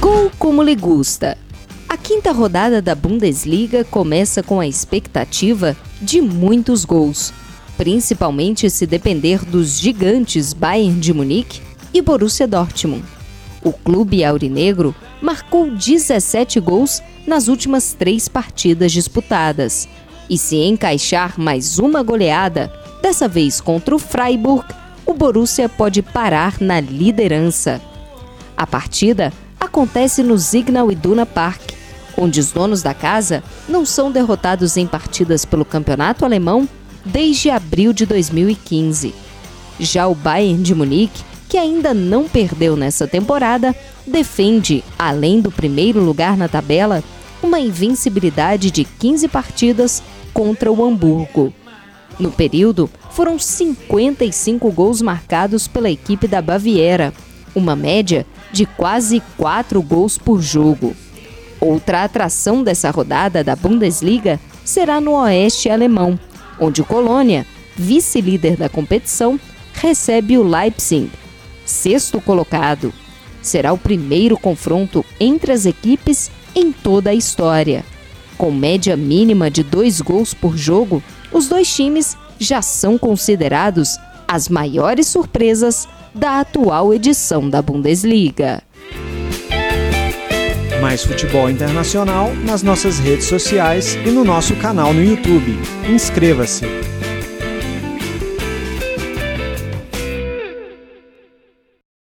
Gol como lhe gusta. A quinta rodada da Bundesliga começa com a expectativa de muitos gols, principalmente se depender dos gigantes Bayern de Munique e Borussia Dortmund. O clube aurinegro marcou 17 gols nas últimas três partidas disputadas. E se encaixar mais uma goleada, dessa vez contra o Freiburg, o Borussia pode parar na liderança. A partida acontece no Signal Iduna Park, onde os donos da casa não são derrotados em partidas pelo campeonato alemão desde abril de 2015. Já o Bayern de Munique, que ainda não perdeu nessa temporada, defende, além do primeiro lugar na tabela, uma invencibilidade de 15 partidas contra o Hamburgo. No período, foram 55 gols marcados pela equipe da Baviera, uma média de quase 4 gols por jogo. Outra atração dessa rodada da Bundesliga será no oeste alemão, onde o Colônia, vice-líder da competição, recebe o Leipzig, sexto colocado. Será o primeiro confronto entre as equipes em toda a história. Com média mínima de dois gols por jogo, os dois times já são considerados as maiores surpresas da atual edição da Bundesliga. Mais futebol internacional nas nossas redes sociais e no nosso canal no YouTube. Inscreva-se!